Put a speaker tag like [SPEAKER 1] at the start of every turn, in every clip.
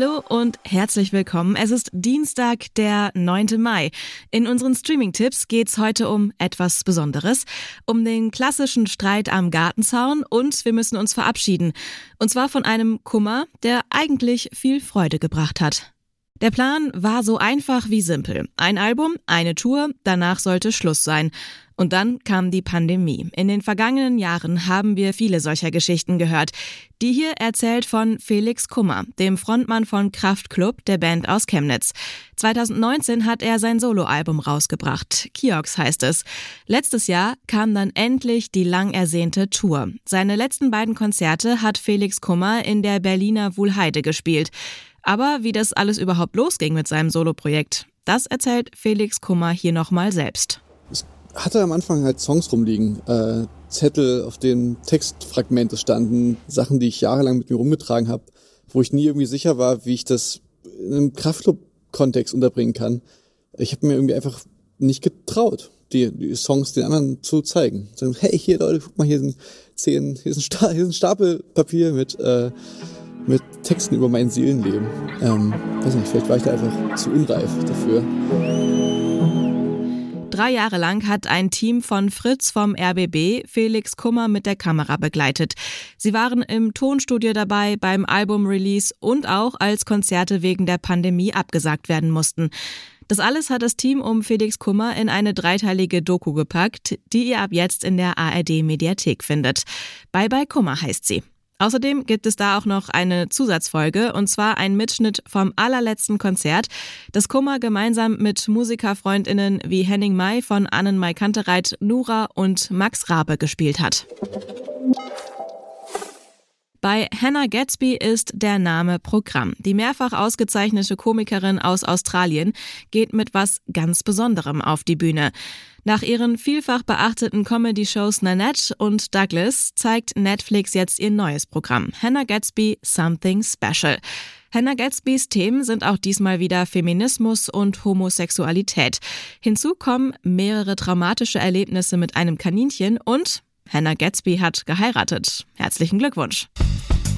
[SPEAKER 1] Hallo und herzlich willkommen. Es ist Dienstag, der 9. Mai. In unseren Streaming-Tipps geht's heute um etwas Besonderes, um den klassischen Streit am Gartenzaun und wir müssen uns verabschieden. Und zwar von einem Kummer, der eigentlich viel Freude gebracht hat. Der Plan war so einfach wie simpel. Ein Album, eine Tour, danach sollte Schluss sein. Und dann kam die Pandemie. In den vergangenen Jahren haben wir viele solcher Geschichten gehört. Die hier erzählt von Felix Kummer, dem Frontmann von Kraftklub, der Band aus Chemnitz. 2019 hat er sein Soloalbum rausgebracht. Kiox heißt es. Letztes Jahr kam dann endlich die lang ersehnte Tour. Seine letzten beiden Konzerte hat Felix Kummer in der Berliner Wuhlheide gespielt. Aber wie das alles überhaupt losging mit seinem Soloprojekt, das erzählt Felix Kummer hier nochmal selbst.
[SPEAKER 2] Ich hatte am Anfang halt Songs rumliegen, äh, Zettel, auf denen Textfragmente standen, Sachen, die ich jahrelang mit mir rumgetragen habe, wo ich nie irgendwie sicher war, wie ich das in einem Kraftclub-Kontext unterbringen kann. Ich habe mir irgendwie einfach nicht getraut, die, die, Songs den anderen zu zeigen. Sagen, hey, hier Leute, guck mal, hier sind zehn, hier ist ein, hier ist ein Stapel Papier mit äh, mit Texten über mein Seelenleben. Ähm, weiß nicht, vielleicht war ich da einfach zu unreif dafür.
[SPEAKER 1] Drei Jahre lang hat ein Team von Fritz vom RBB Felix Kummer mit der Kamera begleitet. Sie waren im Tonstudio dabei beim Album-Release und auch als Konzerte wegen der Pandemie abgesagt werden mussten. Das alles hat das Team um Felix Kummer in eine dreiteilige Doku gepackt, die ihr ab jetzt in der ARD Mediathek findet. Bye bye Kummer heißt sie. Außerdem gibt es da auch noch eine Zusatzfolge, und zwar ein Mitschnitt vom allerletzten Konzert, das Kummer gemeinsam mit Musikerfreundinnen wie Henning May von Annen May Kantereit, Nura und Max Rabe gespielt hat. Bei Hannah Gatsby ist der Name Programm. Die mehrfach ausgezeichnete Komikerin aus Australien geht mit was ganz Besonderem auf die Bühne. Nach ihren vielfach beachteten Comedy-Shows Nanette und Douglas zeigt Netflix jetzt ihr neues Programm, Hannah Gatsby Something Special. Hannah Gatsbys Themen sind auch diesmal wieder Feminismus und Homosexualität. Hinzu kommen mehrere traumatische Erlebnisse mit einem Kaninchen und Hannah Gatsby hat geheiratet. Herzlichen Glückwunsch.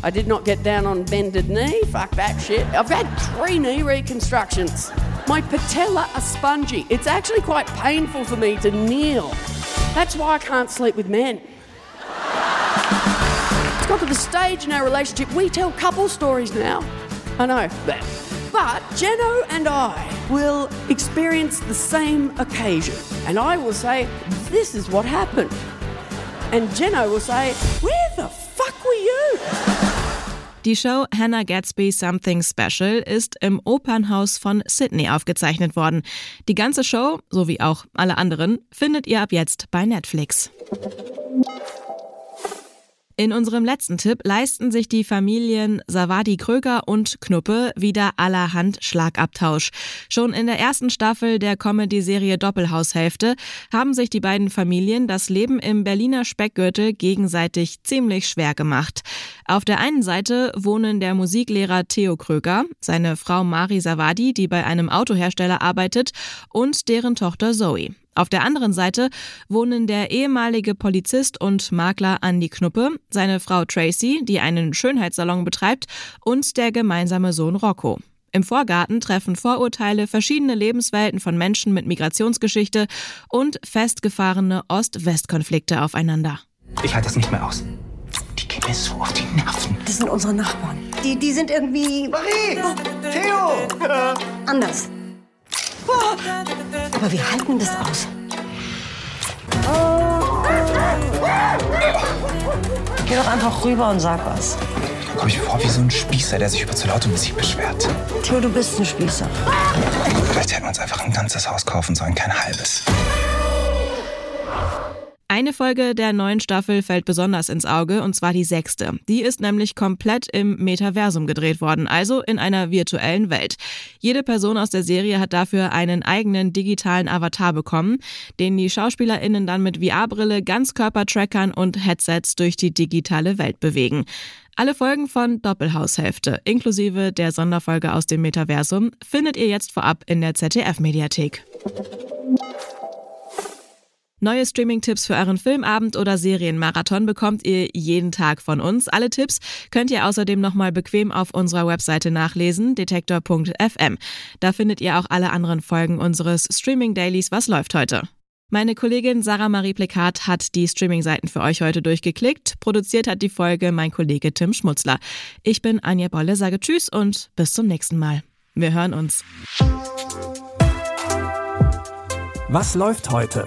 [SPEAKER 3] I did not get down on bended knee. Fuck that shit. I've had three knee reconstructions. My patella are spongy. It's actually quite painful for me to kneel. That's why I can't sleep with men. It's got to the stage in our relationship we tell couple stories now. I know. But Jeno and I will experience the same occasion. And I will say, this is what happened. And Jeno will say, where the fuck were you?
[SPEAKER 1] Die Show Hannah Gatsby Something Special ist im Opernhaus von Sydney aufgezeichnet worden. Die ganze Show, sowie auch alle anderen, findet ihr ab jetzt bei Netflix. In unserem letzten Tipp leisten sich die Familien Savadi Kröger und Knuppe wieder allerhand Schlagabtausch. Schon in der ersten Staffel der Comedy-Serie Doppelhaushälfte haben sich die beiden Familien das Leben im Berliner Speckgürtel gegenseitig ziemlich schwer gemacht. Auf der einen Seite wohnen der Musiklehrer Theo Kröger, seine Frau Mari Savadi, die bei einem Autohersteller arbeitet, und deren Tochter Zoe. Auf der anderen Seite wohnen der ehemalige Polizist und Makler Andy Knuppe, seine Frau Tracy, die einen Schönheitssalon betreibt, und der gemeinsame Sohn Rocco. Im Vorgarten treffen Vorurteile, verschiedene Lebenswelten von Menschen mit Migrationsgeschichte und festgefahrene Ost-West-Konflikte aufeinander.
[SPEAKER 4] Ich halte das nicht mehr aus. Die gehen mir so auf die Nerven.
[SPEAKER 5] Das sind unsere Nachbarn. Die, die sind irgendwie.
[SPEAKER 4] Marie! Theo!
[SPEAKER 5] Anders. Aber wir halten das aus. Geh doch einfach rüber und sag was.
[SPEAKER 4] Komm ich mir vor wie so ein Spießer, der sich über zu laute Musik beschwert.
[SPEAKER 5] Theo, du bist ein Spießer.
[SPEAKER 4] Vielleicht hätten wir uns einfach ein ganzes Haus kaufen sollen, kein halbes.
[SPEAKER 1] Eine Folge der neuen Staffel fällt besonders ins Auge, und zwar die sechste. Die ist nämlich komplett im Metaversum gedreht worden, also in einer virtuellen Welt. Jede Person aus der Serie hat dafür einen eigenen digitalen Avatar bekommen, den die SchauspielerInnen dann mit VR-Brille, Ganzkörpertrackern und Headsets durch die digitale Welt bewegen. Alle Folgen von Doppelhaushälfte, inklusive der Sonderfolge aus dem Metaversum, findet ihr jetzt vorab in der ZDF-Mediathek. Neue Streaming-Tipps für euren Filmabend oder Serienmarathon bekommt ihr jeden Tag von uns. Alle Tipps könnt ihr außerdem nochmal bequem auf unserer Webseite nachlesen, detektor.fm. Da findet ihr auch alle anderen Folgen unseres Streaming-Dailies Was läuft heute. Meine Kollegin Sarah Marie Plekat hat die Streaming-Seiten für euch heute durchgeklickt. Produziert hat die Folge mein Kollege Tim Schmutzler. Ich bin Anja Bolle, sage Tschüss und bis zum nächsten Mal. Wir hören uns.
[SPEAKER 6] Was läuft heute?